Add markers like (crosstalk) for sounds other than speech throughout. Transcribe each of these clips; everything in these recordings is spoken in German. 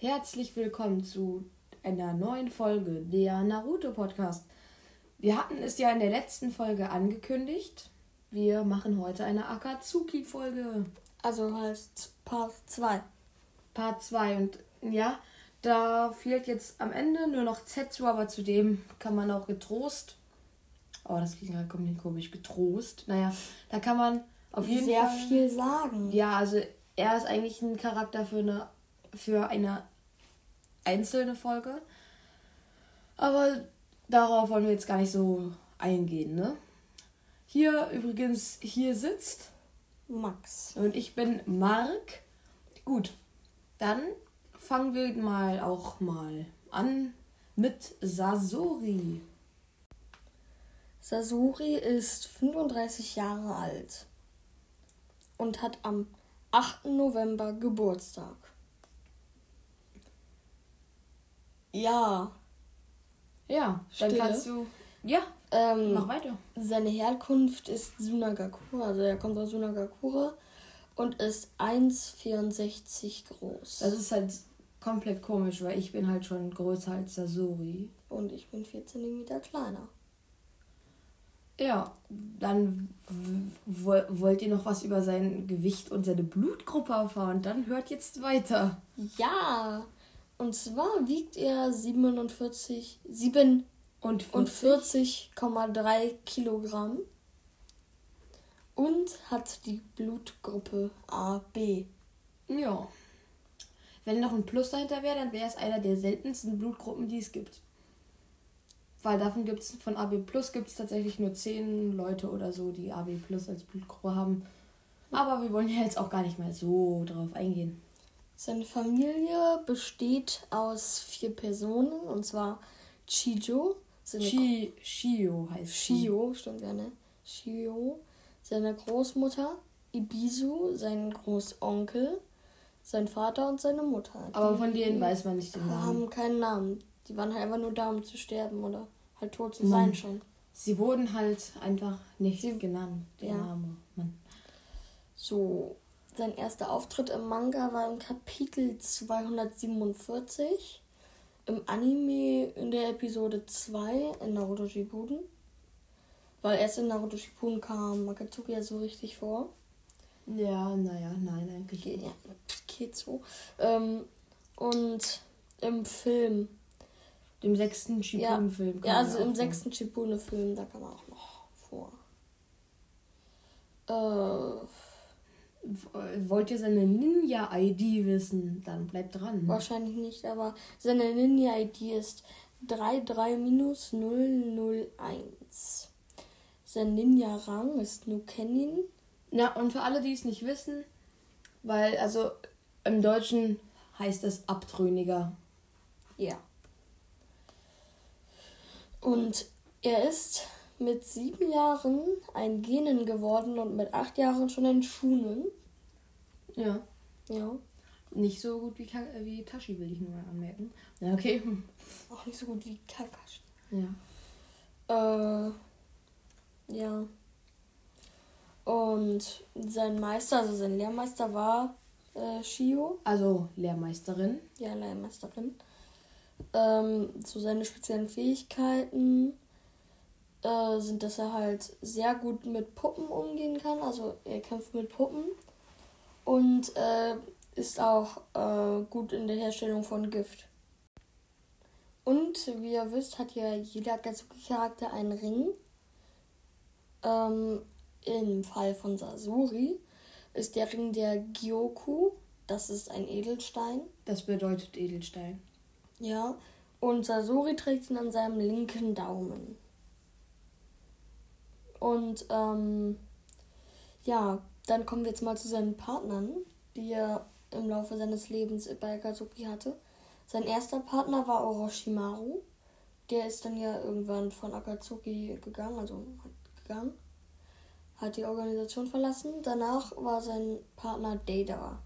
Herzlich willkommen zu einer neuen Folge der Naruto Podcast. Wir hatten es ja in der letzten Folge angekündigt. Wir machen heute eine Akatsuki Folge. Also heißt Part 2. Part 2 und ja, da fehlt jetzt am Ende nur noch Zetsu, aber zudem kann man auch getrost. Oh, das klingt gerade komplett komisch. Getrost. Naja, da kann man auf jeden Sehr Fall. viel sagen. Ja, also er ist eigentlich ein Charakter für eine, für eine einzelne Folge. Aber darauf wollen wir jetzt gar nicht so eingehen, ne? Hier übrigens, hier sitzt Max. und ich bin Mark. Gut, dann fangen wir mal auch mal an mit Sasori. Sasori ist 35 Jahre alt und hat am 8. November Geburtstag. Ja, Ja, dann Stille. kannst du. Ja, ähm, mach weiter. seine Herkunft ist Sunagakure, also er kommt aus Sunagakure und ist 1,64 groß. Das ist halt komplett komisch, weil ich bin halt schon größer als Sasori. und ich bin 4 cm kleiner. Ja, dann wollt ihr noch was über sein Gewicht und seine Blutgruppe erfahren? Dann hört jetzt weiter. Ja, und zwar wiegt er 47, 7 Und und 40? 40,3 Kilogramm und hat die Blutgruppe AB. Ja. Wenn noch ein Plus dahinter wäre, dann wäre es einer der seltensten Blutgruppen, die es gibt. Weil davon gibt es, von AB Plus gibt es tatsächlich nur 10 Leute oder so, die AB Plus als Blutgruppe haben. Aber wir wollen ja jetzt auch gar nicht mal so drauf eingehen. Seine Familie besteht aus vier Personen und zwar Chijo, seine Chi, Shio heißt. Shio, stimmt ja, ne? Shio, seine Großmutter, Ibisu, sein Großonkel, sein Vater und seine Mutter. Aber Die von denen weiß man nicht den Namen. haben keinen Namen. Die waren halt einfach nur da, um zu sterben oder halt tot zu Mann. sein schon. Sie wurden halt einfach nicht Sie- genannt, der Ja. Name. Mann. So, sein erster Auftritt im Manga war im Kapitel 247. Im Anime in der Episode 2 in Naruto Shippuden. Weil erst in Naruto Shippuden kam Akatsuki ja so richtig vor. Ja, naja, nein, eigentlich Ge- nicht. Ja, geht so. Ähm, und im Film. Dem sechsten Shippuden-Film. Ja, also im sechsten Shippuden-Film, da kam er auch noch vor. Äh, Wollt ihr seine Ninja-ID wissen? Dann bleibt dran. wahrscheinlich nicht, aber seine Ninja-ID ist 33-001. Sein Ninja-Rang ist Nukenin. Na, und für alle, die es nicht wissen, weil, also im Deutschen heißt es Abtrünniger. Ja. Und er ist mit sieben Jahren ein Genen geworden und mit acht Jahren schon ein Schunen. Ja. Ja. Nicht so gut wie, Ka wie Tashi, will ich nur mal anmerken. Ja, okay. Auch nicht so gut wie Kakashi. Ja. Äh, ja. Und sein Meister, also sein Lehrmeister war äh, Shio, Also Lehrmeisterin. ja, Lehrmeisterin. Ähm, so seine speziellen Fähigkeiten äh, sind, dass er halt sehr gut mit Puppen umgehen kann. Also er kämpft mit Puppen und äh, ist auch äh, gut in der Herstellung von Gift. Und wie ihr wisst, hat ja jeder Akatsuki-Charakter einen Ring. Ähm, Im Fall von Sasori ist der Ring der Gyoku. Das ist ein Edelstein. Das bedeutet Edelstein. Ja. Und Sasori trägt ihn an seinem linken Daumen. Und ähm, ja, dann kommen wir jetzt mal zu seinen Partnern, die er im Laufe seines Lebens bei Akatsuki hatte. Sein erster Partner war Orochimaru. Der ist dann ja irgendwann von Akatsuki gegangen, also gegangen, hat die Organisation verlassen. Danach war sein Partner Data.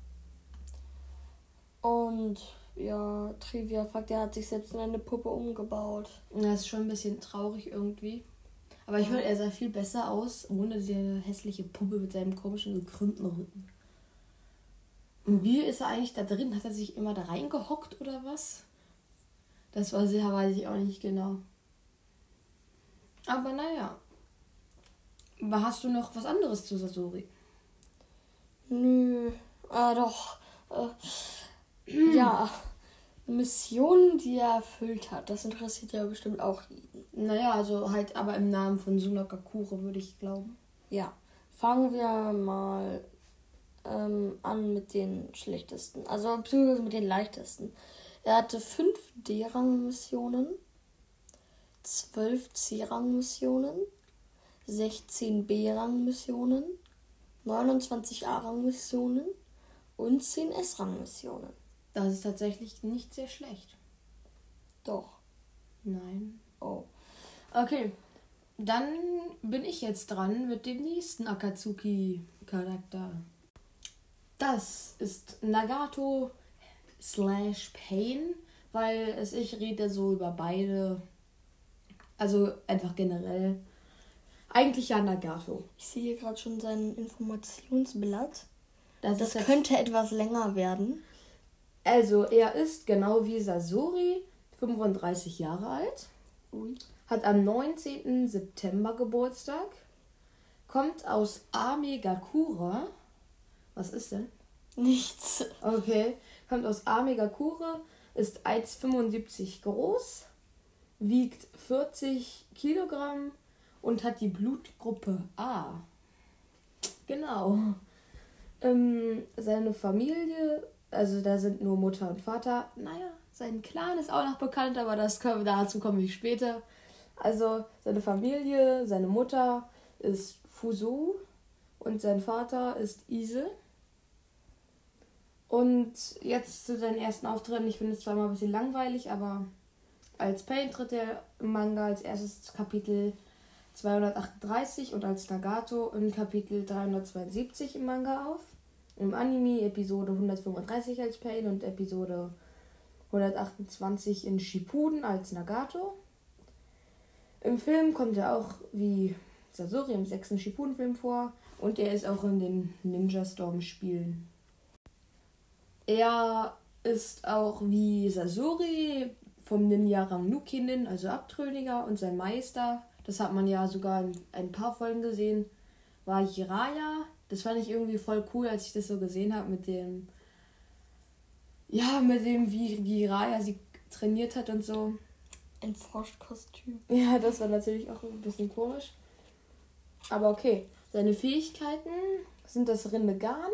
Und ja, Trivia Fakt, er hat sich selbst in eine Puppe umgebaut. Das ist schon ein bisschen traurig irgendwie. Aber ich finde, er sah viel besser aus, ohne diese hässliche Puppe mit seinem komischen gekrümmten Rücken. Und wie ist er eigentlich da drin? Hat er sich immer da reingehockt oder was? Das war sehr, weiß ich auch nicht genau. Aber naja. Hast du noch was anderes zu Sasori? Nö. Ah, doch. Äh, (clears throat) ja. Missionen, die er erfüllt hat. Das interessiert ja bestimmt auch jeden. Naja, also halt aber im Namen von Sunakakure, würde ich glauben. Ja. Fangen wir mal ähm, an mit den schlechtesten. Also beziehungsweise mit den leichtesten. Er hatte fünf D-Rang-Missionen, zwölf C-Rang-Missionen, 16 B-Rang-Missionen, 29 A-Rang-Missionen und 10 S-Rang-Missionen. Das ist tatsächlich nicht sehr schlecht. Doch. Nein. Oh. Okay. Dann bin ich jetzt dran mit dem nächsten Akatsuki-Charakter. Das ist Nagato slash Pain, weil es ich rede so über beide. Also einfach generell. Eigentlich ja Nagato. Ich sehe hier gerade schon sein Informationsblatt. Das, Das könnte etwas länger werden. Also, er ist genau wie Sasori 35 Jahre alt, Ui. hat am 19. September Geburtstag, kommt aus Amegakure. Was ist denn? Nichts. Okay, kommt aus Amegakure, ist 1,75 groß, wiegt 40 Kilogramm und hat die Blutgruppe A. Genau. Ähm, seine Familie, also da sind nur Mutter und Vater. Naja, sein Clan ist auch noch bekannt, aber das können, dazu komme ich später. Also seine Familie, seine Mutter ist Fuso und sein Vater ist Ise. Und jetzt zu seinen ersten Auftritten. Ich finde es zwar mal ein bisschen langweilig, aber als Pain tritt er im Manga als erstes Kapitel 238 und als Nagato im Kapitel 372 im Manga auf. Im Anime Episode 135 als Pain und Episode 128 in Shippuden als Nagato. Im Film kommt er auch wie Sasori im sechsten Shippuden-Film vor und er ist auch in den Ninja Storm-Spielen. Er ist auch wie Sasori vom Ninja Rang Nukinin, also Abtrünniger, und sein Meister, das hat man ja sogar in ein paar Folgen gesehen, war Jiraya. Das fand ich irgendwie voll cool, als ich das so gesehen habe mit dem, ja, mit dem, wie Jiraya sie trainiert hat und so. Ein Froschkostüm. Ja, das war natürlich auch ein bisschen komisch. Aber okay. Seine Fähigkeiten sind das Rinnegan.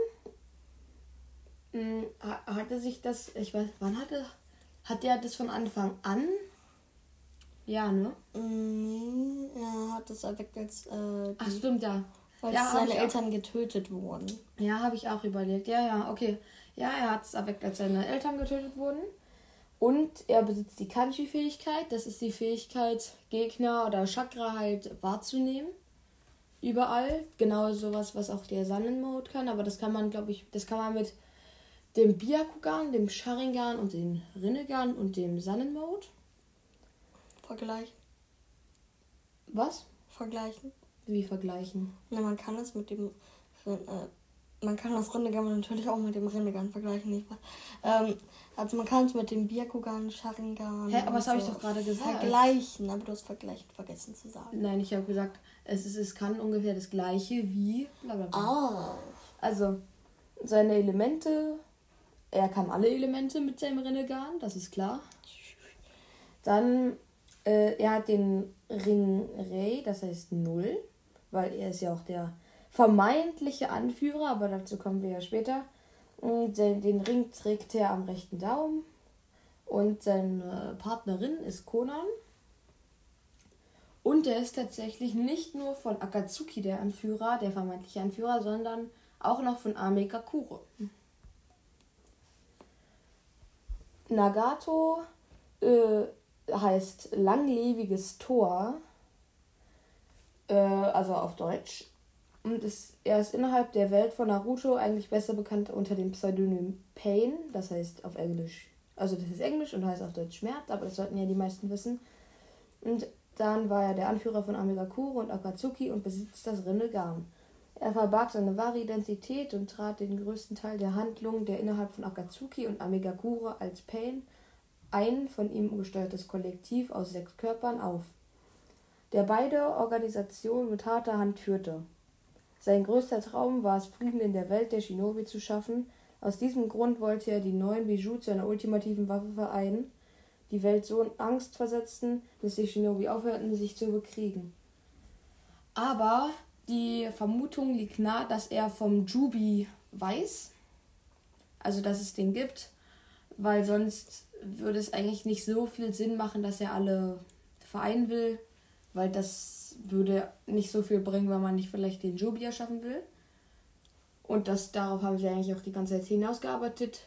Hm, ha- Hatte sich das, ich weiß, wann hatte, hat er das von Anfang an? Ja, ne? Nee, er hat das erweckt, als, äh, Ach, die, stimmt, ja. Als ja, seine Eltern getötet wurden. Ja, habe ich auch überlegt. Ja, ja, okay. Ja, er hat es erweckt, als seine Eltern getötet wurden. Und er besitzt die Kanji-Fähigkeit. Das ist die Fähigkeit, Gegner oder Chakra halt wahrzunehmen. Überall. Genau sowas, was auch der Sannen-Mode kann. Aber das kann man, glaube ich, das kann man mit dem Byakugan, dem Sharingan und dem Rinnegan und dem Sannen-Mode. Vergleichen. Was? Vergleichen. Wie vergleichen? Ja, man kann es mit dem. Äh, man kann das Rinnegan natürlich auch mit dem Rinnegan vergleichen, nicht? Ähm, also man kann es mit dem Byakugan, Sharingan. Hä, aber das und hab ich doch gerade gesagt. Vergleichen, aber du hast vergleichen vergessen zu sagen. Nein, ich habe gesagt, es, ist, es kann ungefähr das gleiche wie bla bla bla. Ah. Also, seine Elemente. Er kann alle Elemente mit seinem Rinnegan, das ist klar. Dann, äh, er hat den Ring Rei, das heißt Null, weil er ist ja auch der vermeintliche Anführer, aber dazu kommen wir ja später. Und den, den Ring trägt er am rechten Daumen. Und seine Partnerin ist Konan. Und er ist tatsächlich nicht nur von Akatsuki der Anführer, der vermeintliche Anführer, sondern auch noch von Amekakure. Nagato äh, heißt langlebiges Tor, äh, also auf Deutsch. Und ist, er ist innerhalb der Welt von Naruto eigentlich besser bekannt unter dem Pseudonym Pain, das heißt auf Englisch, also das ist Englisch und heißt auf Deutsch Schmerz, aber das sollten ja die meisten wissen. Und dann war er der Anführer von Amegakure und Akatsuki und besitzt das Rinnegan. Er verbarg seine wahre Identität und trat den größten Teil der Handlungen, der innerhalb von Akatsuki und Amegakure als Pain, ein von ihm gesteuertes Kollektiv aus sechs Körpern, auf, der beide Organisationen mit harter Hand führte. Sein größter Traum war es, Frieden in der Welt der Shinobi zu schaffen. Aus diesem Grund wollte er die neuen Bijou zu einer ultimativen Waffe vereinen, die Welt so in Angst versetzten, dass die Shinobi aufhörten, sich zu bekriegen. Aber die Vermutung liegt nahe, dass er vom Jubi weiß. Also, dass es den gibt. Weil sonst würde es eigentlich nicht so viel Sinn machen, dass er alle vereinen will. Weil das würde nicht so viel bringen, wenn man nicht vielleicht den Jubi erschaffen will. Und das, darauf haben sie eigentlich auch die ganze Zeit hinausgearbeitet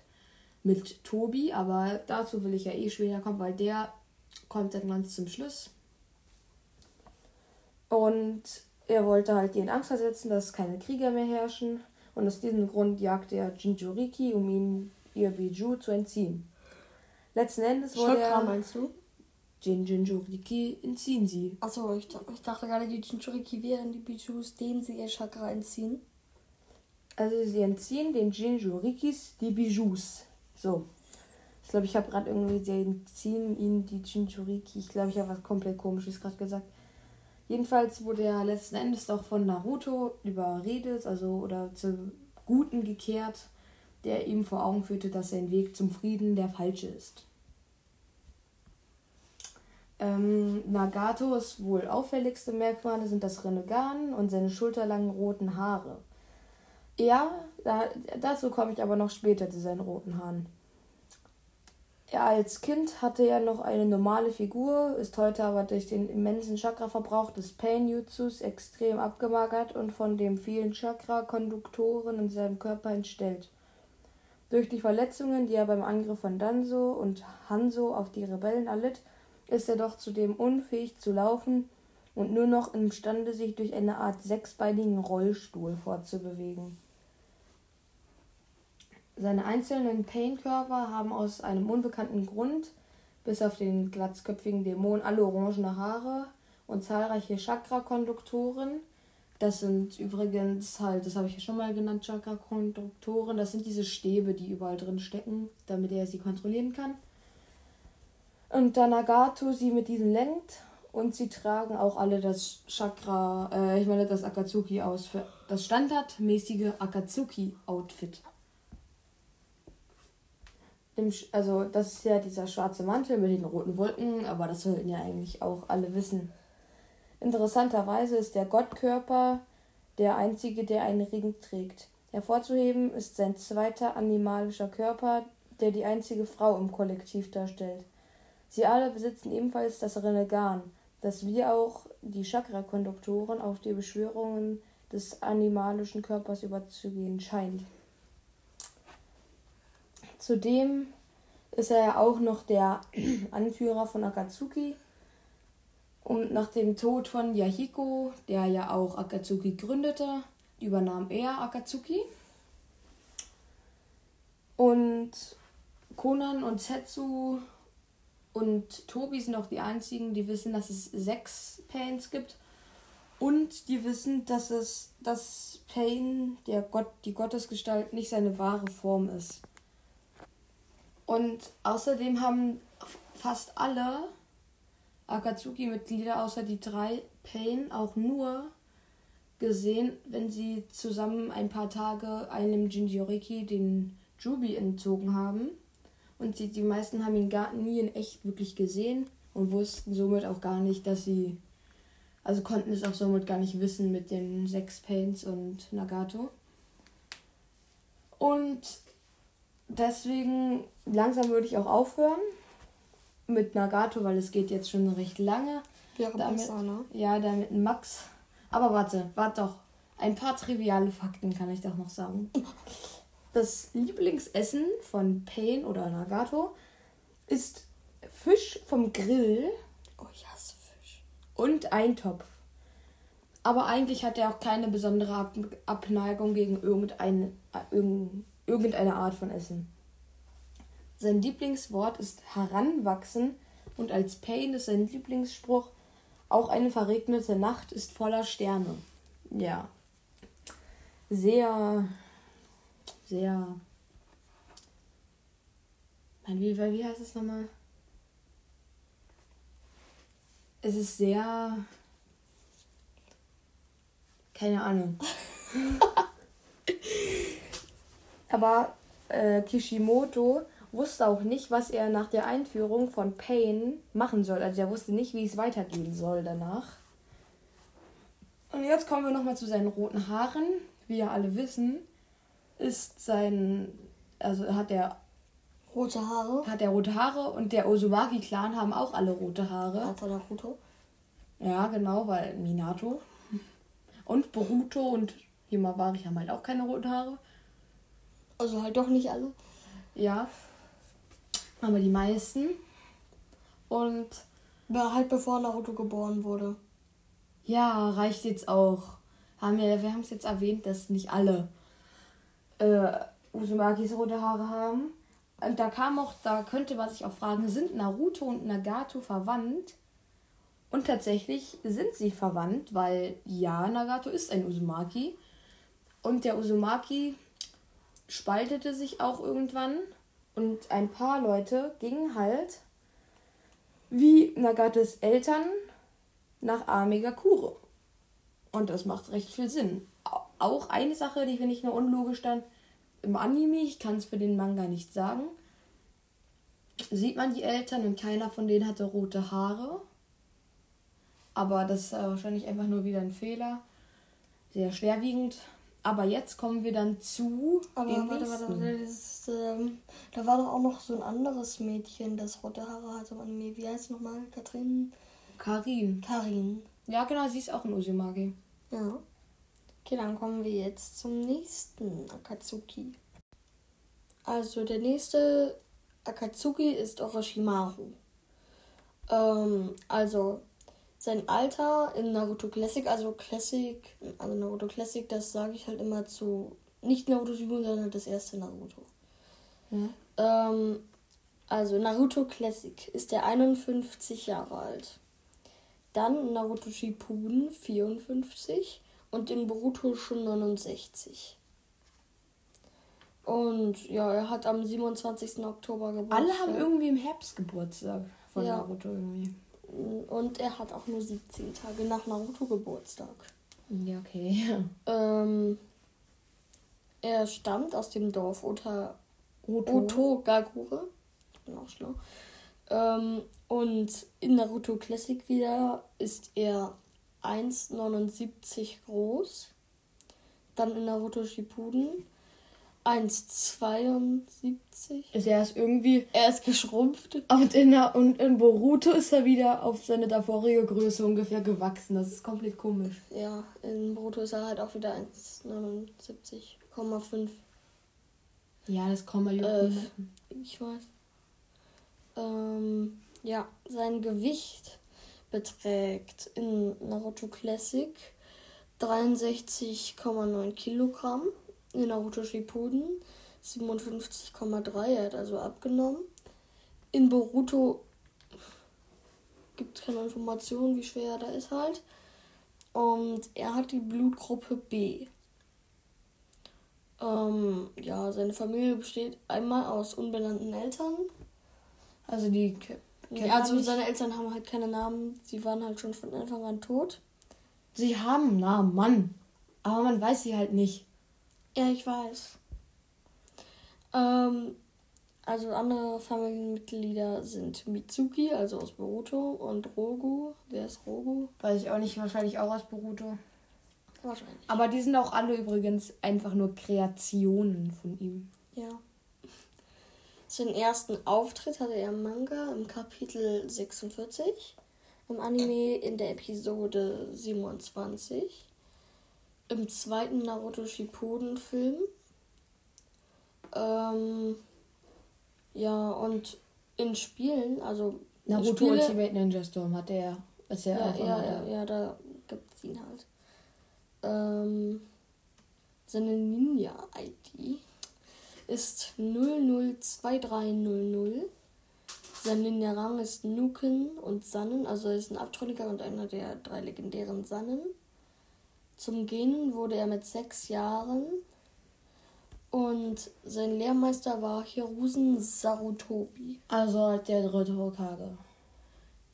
mit Tobi. Aber dazu will ich ja eh später kommen, weil der kommt dann ganz zum Schluss. Und er wollte halt die in Angst versetzen, dass keine Krieger mehr herrschen. Und aus diesem Grund jagte er Jinjuriki, um ihn ihr Biju zu entziehen. Letzten Endes wurde Chakra er... meinst du? Jin Jinjuriki entziehen sie. Achso, ich, ich dachte gerade, die Jinchuriki wären die Bijus, denen sie ihr Chakra entziehen. Also sie entziehen den Jinjurikis die Bijus. So. Ich glaube, ich habe gerade irgendwie, sie entziehen ihnen die Jinjuriki. Ich glaube, ich habe was komplett komisches gerade gesagt. Jedenfalls wurde er letzten Endes auch von Naruto überredet, also oder zum Guten gekehrt, der ihm vor Augen führte, dass sein Weg zum Frieden der falsche ist. Ähm, Nagatos wohl auffälligste Merkmale sind das Renegan und seine schulterlangen roten Haare. Ja, da, dazu komme ich aber noch später zu seinen roten Haaren. Er als Kind hatte er noch eine normale Figur, ist heute aber durch den immensen Chakra-Verbrauch des Pain-Jutsus extrem abgemagert und von den vielen Chakra-Konduktoren in seinem Körper entstellt. Durch die Verletzungen, die er beim Angriff von Danzo und Hanzo auf die Rebellen erlitt, ist er doch zudem unfähig zu laufen und nur noch imstande, sich durch eine Art sechsbeinigen Rollstuhl fortzubewegen. Seine einzelnen Pain-Körper haben aus einem unbekannten Grund, bis auf den glatzköpfigen Dämon, alle orangene Haare und zahlreiche Chakra-Konduktoren. Das sind übrigens halt, das habe ich ja schon mal genannt, Chakra-Konduktoren. Das sind diese Stäbe, die überall drin stecken, damit er sie kontrollieren kann. Und da Nagato sie mit diesen lenkt und sie tragen auch alle das Chakra, äh, ich meine das Akatsuki aus, für das standardmäßige Akatsuki-Outfit. Also das ist ja dieser schwarze Mantel mit den roten Wolken, aber das sollten ja eigentlich auch alle wissen. Interessanterweise ist der Gottkörper der einzige, der einen Ring trägt. Hervorzuheben ist sein zweiter animalischer Körper, der die einzige Frau im Kollektiv darstellt. Sie alle besitzen ebenfalls das Renegan, das wie auch die Chakra-Konduktoren auf die Beschwörungen des animalischen Körpers überzugehen scheint. Zudem ist er ja auch noch der (clears throat) Anführer von Akatsuki. Und nach dem Tod von Yahiko, der ja auch Akatsuki gründete, übernahm er Akatsuki. Und Konan und Setsu und Tobi sind auch die einzigen, die wissen, dass es sechs Pains gibt. Und die wissen, dass es dass Pain, der Gott, die Gottesgestalt, nicht seine wahre Form ist. Und außerdem haben fast alle Akatsuki-Mitglieder, außer die drei Pain, auch nur gesehen, wenn sie zusammen ein paar Tage einem Jinjuriki den Jubi entzogen haben. Und sie, die meisten haben ihn gar nie in echt wirklich gesehen und wussten somit auch gar nicht, dass sie. Also konnten es auch somit gar nicht wissen mit den sechs Pains und Nagato. Und deswegen langsam würde ich auch aufhören mit Nagato, weil es geht jetzt schon recht lange. Wäre Damit- besser, ne? Ja, damit Max. Aber warte, warte doch. Ein paar triviale Fakten kann ich doch noch sagen. (laughs) Das Lieblingsessen von Pain oder Nagato ist Fisch vom Grill Oh, ich hasse Fisch. und Eintopf. Aber eigentlich hat er auch keine besondere Ab Abneigung gegen irgendeine, äh, irgend- irgendeine Art von Essen. Sein Lieblingswort ist heranwachsen und als Pain ist sein Lieblingsspruch auch eine verregnete Nacht ist voller Sterne. Ja. sehr, sehr. Nein, wie, wie heißt es nochmal? Es ist sehr. Keine Ahnung. (laughs) Aber äh, Kishimoto wusste auch nicht, was er nach der Einführung von Pain machen soll. Also er wusste nicht, wie es weitergehen soll danach. Und jetzt kommen wir nochmal zu seinen roten Haaren. Wie ja alle wissen, ist sein. Also hat er. Rote Haare? Hat er rote Haare und der Uzumaki-Clan haben auch alle rote Haare. Alter Naruto. Ja, genau, weil Minato. Und Boruto und Himawari haben halt auch keine roten Haare. Also halt doch nicht alle. Ja. Aber die meisten. Und. War halt bevor Naruto geboren wurde. Ja, reicht jetzt auch. Haben wir, wir haben es jetzt erwähnt, dass nicht alle äh, Usumakis rote Haare haben. Und da kam auch, da könnte man sich auch fragen, sind Naruto und Nagato verwandt? Und tatsächlich sind sie verwandt, weil ja, Nagato ist ein Uzumaki. Und der Uzumaki spaltete sich auch irgendwann. Und ein paar Leute gingen halt, wie Nagatos Eltern, nach Amegakure. Und das macht recht viel Sinn. Auch eine Sache, die finde ich nur unlogisch dann im Anime, ich kann es für den Manga nicht sagen, sieht man die Eltern und keiner von denen hatte rote Haare. Aber das ist wahrscheinlich einfach nur wieder ein Fehler. Sehr schwerwiegend. Aber jetzt kommen wir dann zu. Aber dem warte, warte, warte. Ist, ähm, da war doch auch noch so ein anderes Mädchen, das rote Haare hatte im Anime. Wie heißt es nochmal? Katrin? Karin. Karin. Ja, genau, sie ist auch ein Uzumaki. Ja. Okay, dann kommen wir jetzt zum nächsten Akatsuki. Also der nächste Akatsuki ist Orochimaru. Ähm, also sein Alter in Naruto Classic, also Classic, also Naruto Classic, das sage ich halt immer zu nicht Naruto Shippuden, sondern das erste Naruto. Ja. Ähm, also Naruto Classic ist er 51 Jahre alt. Dann Naruto Shippuden 54 und in Boruto schon 69. Und ja, er hat am 27. Oktober Geburtstag. Alle haben irgendwie im Herbst Geburtstag von Ja. Naruto irgendwie. Und er hat auch nur 17 Tage nach Naruto Geburtstag. Ja, okay. Ähm, er stammt aus dem Dorf Ota, Oto. Otogagure. Ich bin auch schlau. Ähm, und in Naruto Classic wieder ist er 1,79 groß. Dann in Naruto Shippuden 1,72. Ist er erst irgendwie. Er ist geschrumpft. Und in, der, und in Boruto ist er wieder auf seine davorige Größe ungefähr gewachsen. Das ist komplett komisch. Ja, in Boruto ist er halt auch wieder 1,79,5. Ja, das man Äh. Ich weiß. Ähm, ja, sein Gewicht beträgt in Naruto Classic 63,9 Kilogramm. In Naruto Shippuden 57,3. Er hat also abgenommen. In Boruto gibt es keine Informationen, wie schwer er da ist halt. Und er hat die Blutgruppe B. Ähm, ja, seine Familie besteht einmal aus unbenannten Eltern. Also die. Ke- kennt Ja, also seine Eltern haben halt keine Namen. Sie waren halt schon von Anfang an tot. Sie haben einen Namen, Mann. Aber man weiß sie halt nicht. Ja, ich weiß. Ähm, also andere Familienmitglieder sind Mitsuki, also aus Boruto, und Rogu. Wer ist Rogu? Weiß ich auch nicht, wahrscheinlich auch aus Boruto. Wahrscheinlich. Aber die sind auch alle übrigens einfach nur Kreationen von ihm. Ja. Seinen ersten Auftritt hatte er im Manga im Kapitel 46, im Anime in der Episode 27, im zweiten Naruto Shippuden Film. Ähm, ja, und in Spielen, also Naruto Spiele, Ultimate Ninja Storm hat er. Ist ja, ja, auch ja, ja, da. ja, da gibt es ihn halt. Ähm, seine Ninja-ID ist 002300. Sein Ninja-Rang ist Nuken und Sannen, also er ist ein Abtrünniger und einer der drei legendären Sannen. Zum Gehen wurde er mit sechs Jahren und sein Lehrmeister war Hirusen Sarutobi. Also halt der dritte Hokage.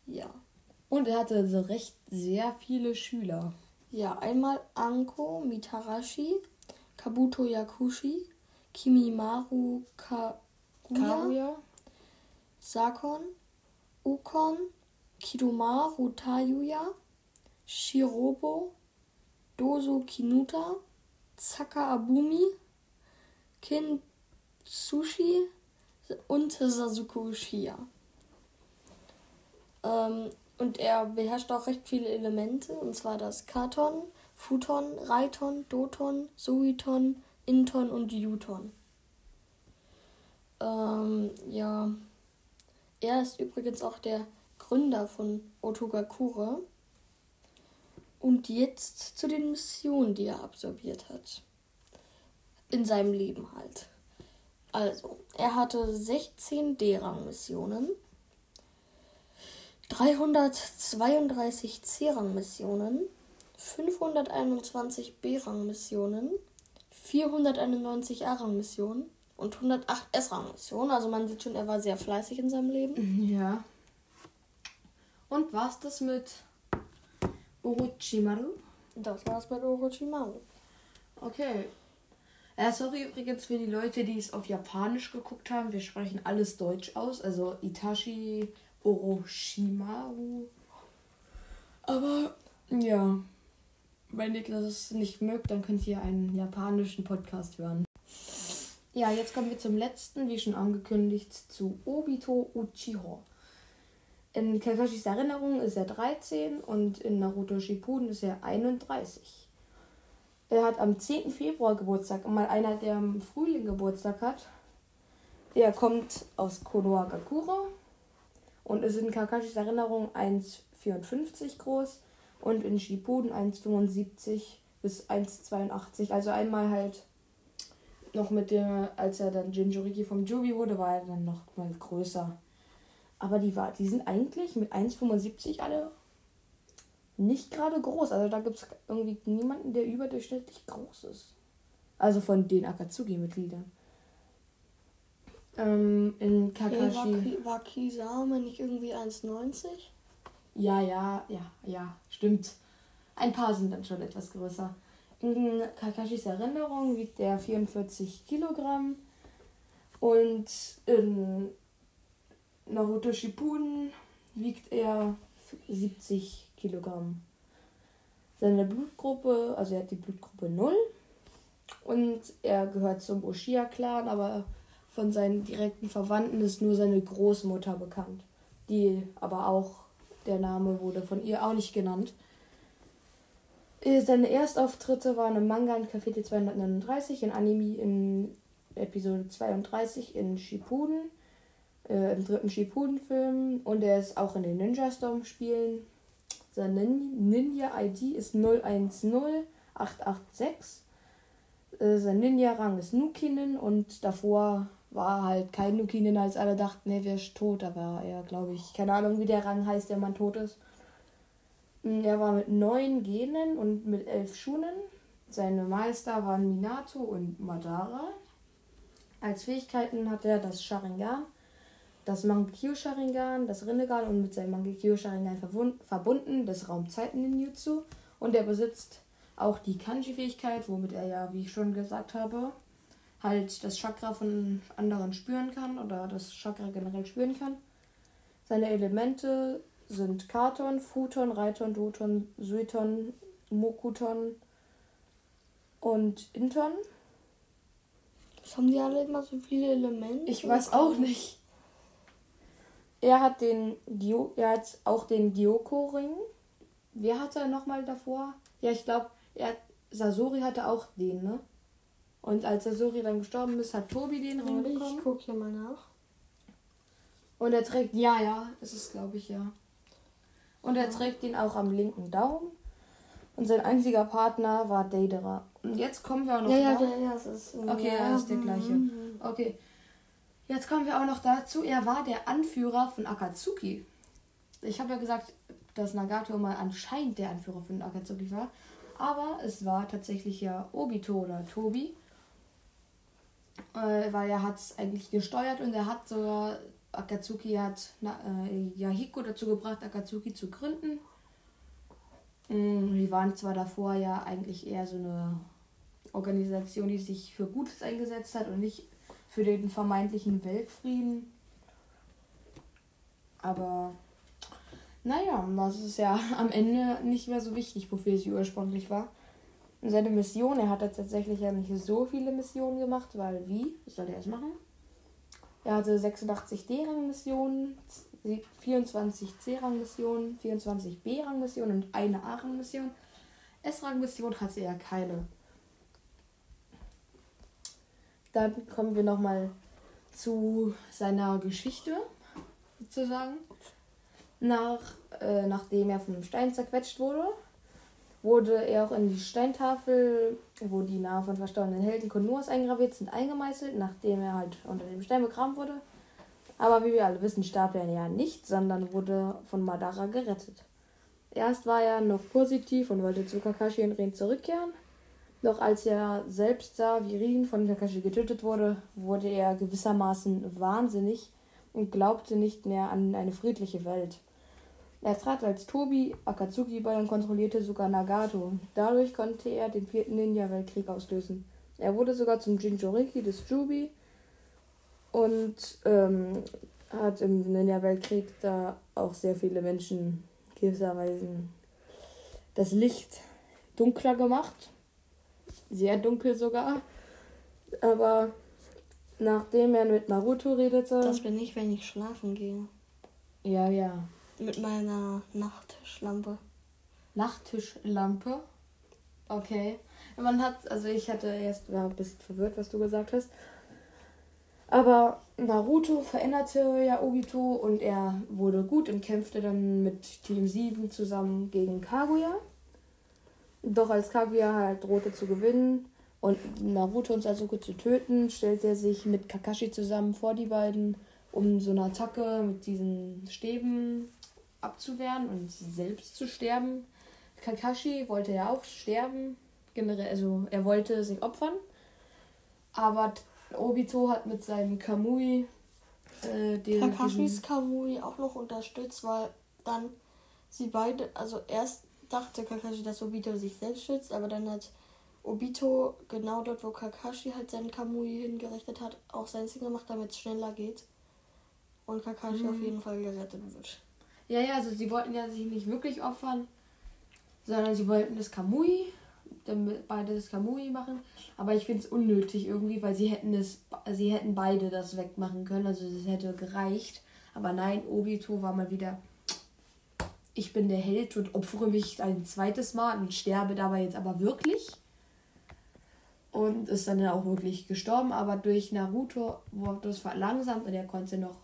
Ja. Und er hatte so recht sehr viele Schüler. Ja, einmal Anko Mitarashi, Kabuto Yakushi, Kimimaru Kaguya, Kaguya, Sakon, Ukon, Kidomaru Tayuya, Shirobo, Dozo Kinuta, Saka Abumi, Kin Sushi? Und Sasuke Uchiha. Ähm, und er beherrscht auch recht viele Elemente, und zwar das Katon, Futon, Raiton, Doton, Suiton, Inton und Yuton. Ähm, ja. Er ist übrigens auch der Gründer von Otogakure. Und jetzt zu den Missionen, die er absolviert hat. In seinem Leben halt. Also, er hatte 16 D-Rang-Missionen, 332 C-Rang-Missionen, 521 B-Rang-Missionen, 491 A-Rang-Missionen und 108 S-Rang-Missionen. Also man sieht schon, er war sehr fleißig in seinem Leben. Ja. Und war's das mit Orochimaru? Das war's mit Orochimaru. Okay. Äh, sorry übrigens für die Leute, die es auf Japanisch geguckt haben. Wir sprechen alles Deutsch aus. Also Itachi, Orochimaru. Aber ja. Wenn ihr das nicht mögt, dann könnt ihr einen japanischen Podcast hören. Ja, jetzt kommen wir zum letzten, wie schon angekündigt, zu Obito Uchiho. In Kakashis Erinnerung ist er 13 und in Naruto Shippuden ist er 31. Er hat am 10. Februar Geburtstag, mal einer, der im Frühling Geburtstag hat. Er kommt aus Konohagakure und ist in Kakashis Erinnerung 1,54 groß und in Shippuden 1,75 bis 1,82. Also einmal halt noch mit der, als er dann Jinjuriki vom Jubi wurde, war er dann noch mal größer. Aber die, war, die sind eigentlich mit 1,75 alle nicht gerade groß. Also da gibt es irgendwie niemanden, der überdurchschnittlich groß ist. Also von den Akatsuki-Mitgliedern. Ähm, in Hey, war, Kakashi. War Kisame nicht irgendwie 1,90? Ja, ja, ja, ja, stimmt. Ein paar sind dann schon etwas größer. In Kakashis Erinnerung wiegt er 44 Kilogramm und in Naruto Shippuden wiegt er 70 Kilogramm. Seine Blutgruppe, also er hat die Blutgruppe 0 und er gehört zum Uchiha-Clan, aber von seinen direkten Verwandten ist nur seine Großmutter bekannt, die aber auch der Name wurde von ihr auch nicht genannt. Äh, Seine Erstauftritte waren im Manga in Kapitel 239, in Anime in Episode 32 in Shippuden, äh, im dritten Shippuden-Film und er ist auch in den Ninja Storm-Spielen. Seine Nin- Ninja-ID ist 010886. Äh, sein Ninja-Rang ist Nukinen und davor war halt kein Nukinen, als alle dachten, er wäre tot, aber er, glaube ich, keine Ahnung, wie der Rang heißt, der Mann tot ist. Mm, Er war mit neun Genen und mit elf Schunen. Seine Meister waren Minato und Madara. Als Fähigkeiten hat er das Sharingan, das Mangekyo Sharingan, das Rinnegan und mit seinem Mangekyo Sharingan verbunden das Raumzeiten Ninjutsu. Und er besitzt auch die Kanji-Fähigkeit, womit er ja, wie ich schon gesagt habe, halt das Chakra von anderen spüren kann oder das Chakra generell spüren kann. Seine Elemente sind Katon, Futon, Reiton, Doton, Suiton, Mokuton und Inton. Was haben die alle immer so viele Elemente? Ich weiß auch nicht. Er hat den Gyo er hat auch den Gyoko-Ring. Wer hatte er nochmal davor? Ja, ich glaube, er hat, Sasori hatte auch den, ne? Und als Sasori dann gestorben ist, hat Tobi den Ring Warte, bekommen. Ich guck hier mal nach. Und er trägt, ja, ja, das ist glaube ich ja. Und er trägt ihn auch am linken Daumen. Und sein einziger Partner war Deidara. Und jetzt kommen wir auch noch Ja, ja, ja, ja, das ist. Okay, ja, ist der gleiche. mhm. Okay. Jetzt kommen wir auch noch dazu. Er war der Anführer von Akatsuki. Ich habe ja gesagt, dass Nagato mal anscheinend der Anführer von Akatsuki war. Aber es war tatsächlich ja Obito oder Tobi. Äh, weil er hat es eigentlich gesteuert und er hat sogar Akatsuki hat na, äh, Yahiko dazu gebracht, Akatsuki zu gründen. Mm, die waren zwar davor ja eigentlich eher so eine Organisation, die sich für Gutes eingesetzt hat und nicht für den vermeintlichen Weltfrieden. Aber naja, das ist ja am Ende nicht mehr so wichtig, wofür sie ursprünglich war. Und seine Mission, er hat tatsächlich ja nicht so viele Missionen gemacht, weil wie? Was soll er das machen? Er hatte 86 D-Rang-Missionen, 24 C-Rang-Missionen, 24 B-Rang-Missionen und eine A-Rang-Mission. S-Rang-Mission hatte er keine. Dann kommen wir nochmal zu seiner Geschichte, sozusagen. Nach, äh, nachdem er vom Stein zerquetscht wurde, wurde er auch in die Steintafel, wo die Namen von verstorbenen Helden Konuas eingraviert sind, eingemeißelt, nachdem er halt unter dem Stein begraben wurde. Aber wie wir alle wissen, starb er ja nicht, sondern wurde von Madara gerettet. Erst war er noch positiv und wollte zu Kakashi und Rin zurückkehren. Doch als er selbst sah, wie Rin von Kakashi getötet wurde, wurde er gewissermaßen wahnsinnig und glaubte nicht mehr an eine friedliche Welt. Er trat als Tobi Akatsuki bei und kontrollierte sogar Nagato. Dadurch konnte er den vierten Ninja-Weltkrieg auslösen. Er wurde sogar zum Jinchuriki des Jubi und ähm, hat im Ninja-Weltkrieg da auch sehr viele Menschen gewisserweise das Licht dunkler gemacht. Sehr dunkel sogar. Aber nachdem er mit Naruto redete. Das bin ich, wenn ich schlafen gehe. Ja, ja. Mit meiner Nachttischlampe. Nachttischlampe? Okay. Man hat, also ich hatte erst, war ein bisschen verwirrt, was du gesagt hast. Aber Naruto veränderte ja Obito und er wurde gut und kämpfte dann mit Team 7 zusammen gegen Kaguya. Doch als Kaguya halt drohte zu gewinnen und Naruto und Sasuke zu töten, stellte er sich mit Kakashi zusammen vor die beiden, um so eine Attacke mit diesen Stäben abzuwehren und selbst zu sterben. Kakashi wollte ja auch sterben, generell, also er wollte sich opfern, aber Obito hat mit seinem Kamui äh, den, Kakashis Kamui auch noch unterstützt, weil dann sie beide, also erst dachte Kakashi, dass Obito sich selbst schützt, aber dann hat Obito genau dort, wo Kakashi halt seinen Kamui hingerichtet hat, auch sein Ding gemacht, damit es schneller geht. Und Kakashi mhm. auf jeden Fall gerettet wird. Ja, ja, also sie wollten ja sich nicht wirklich opfern, sondern sie wollten das Kamui, beide das Kamui machen. Aber ich finde es unnötig irgendwie, weil sie hätten es, sie hätten beide das wegmachen können, also es hätte gereicht. Aber nein, Obito war mal wieder ich bin der Held und opfere mich ein zweites Mal und sterbe dabei jetzt aber wirklich. Und ist dann auch wirklich gestorben, aber durch Naruto wurde es verlangsamt und er konnte noch.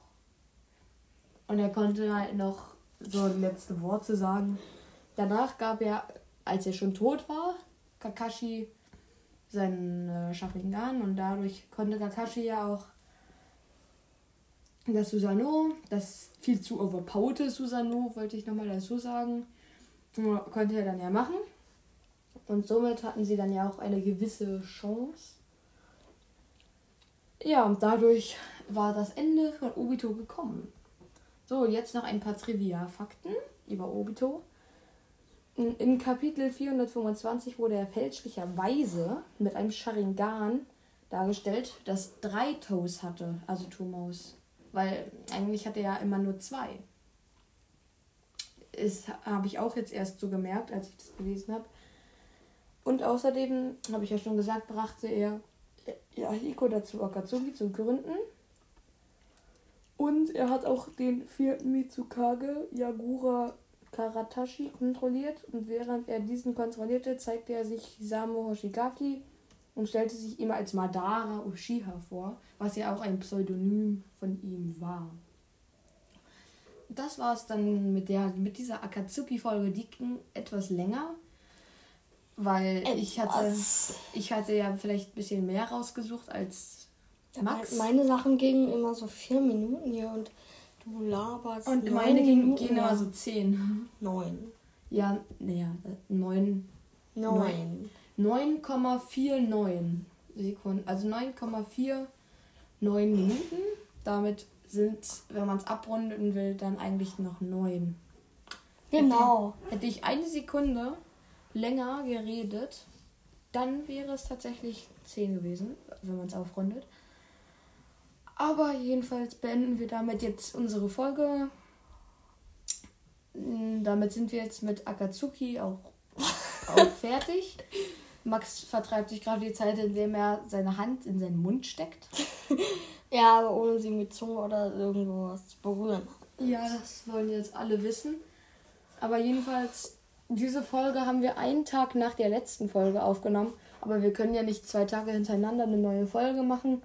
Und er konnte halt noch so letzte Worte sagen. Danach gab er, als er schon tot war, Kakashi seinen äh, Sharingan und dadurch konnte Kakashi ja auch das Susano, das viel zu overpowerte Susano, wollte ich nochmal dazu sagen, konnte er dann ja machen. Und somit hatten sie dann ja auch eine gewisse Chance. Ja, und dadurch war das Ende von Obito gekommen. So, jetzt noch ein paar Trivia-Fakten über Obito. In, in Kapitel 425 wurde er fälschlicherweise mit einem Sharingan dargestellt, das drei Toes hatte, also Two Mouse. Weil eigentlich hat er ja immer nur zwei. Das habe ich auch jetzt erst so gemerkt, als ich das gelesen habe. Und außerdem, habe ich ja schon gesagt, brachte er Yahiko dazu, Akatsuki zu gründen. Und er hat auch den vierten Mitsukage, Yagura Karatashi, kontrolliert. Und während er diesen kontrollierte, zeigte er sich Samu Hoshigaki und stellte sich immer als Madara Uchiha vor, was ja auch ein Pseudonym von ihm war. Das war es dann mit, der, mit dieser Akatsuki-Folge. Die ging etwas länger, weil etwas. ich hatte, ich hatte ja vielleicht ein bisschen mehr rausgesucht als Max. Meine Sachen gingen immer so vier Minuten hier und du laberst. Und meine gingen, gingen immer so zehn. Neun. Ja, naja, neun Neun. 9,49 Sekunden. Also 9,49 Minuten. Damit sind, wenn man es abrunden will, dann eigentlich noch 9. Genau. Hätte, hätte ich eine Sekunde länger geredet, dann wäre es tatsächlich 10 gewesen, wenn man es aufrundet. Aber jedenfalls beenden wir damit jetzt unsere Folge. Mm, Damit sind wir jetzt mit Akatsuki auch, (laughs) auch fertig. Max vertreibt sich gerade die Zeit, indem er seine Hand in seinen Mund steckt. (laughs) Ja, aber ohne sie mit Zunge oder irgendwas zu berühren. Ja, das wollen jetzt alle wissen. Aber jedenfalls, diese Folge haben wir einen Tag nach der letzten Folge aufgenommen. Aber wir können ja nicht zwei Tage hintereinander eine neue Folge machen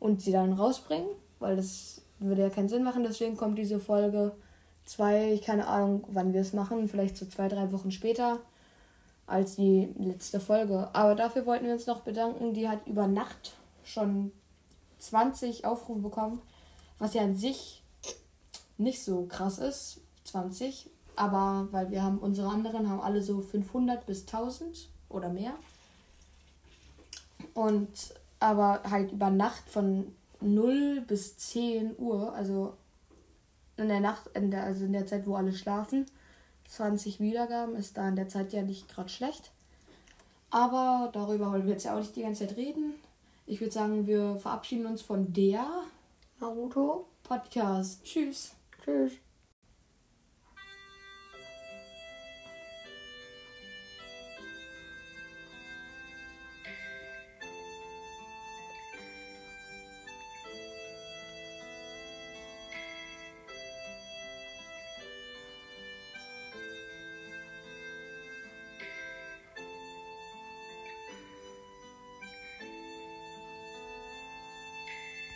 und sie dann rausbringen, weil das würde ja keinen Sinn machen. Deswegen kommt diese Folge zwei, keine Ahnung, wann wir es machen, vielleicht so zwei, drei Wochen später als die letzte Folge. Aber dafür wollten wir uns noch bedanken. Die hat über Nacht schon 20 Aufrufe bekommen, was ja an sich nicht so krass ist, 20. Aber weil wir haben, unsere anderen haben alle so 500 bis 1000 oder mehr. Und aber halt über Nacht von 0 bis 10 Uhr, also in der Nacht, in der, also in der Zeit, wo alle schlafen, 20 Wiedergaben ist da in der Zeit ja nicht gerade schlecht. Aber darüber wollen wir jetzt ja auch nicht die ganze Zeit reden. Ich würde sagen, wir verabschieden uns von der Naruto. Podcast. Tschüss. Tschüss.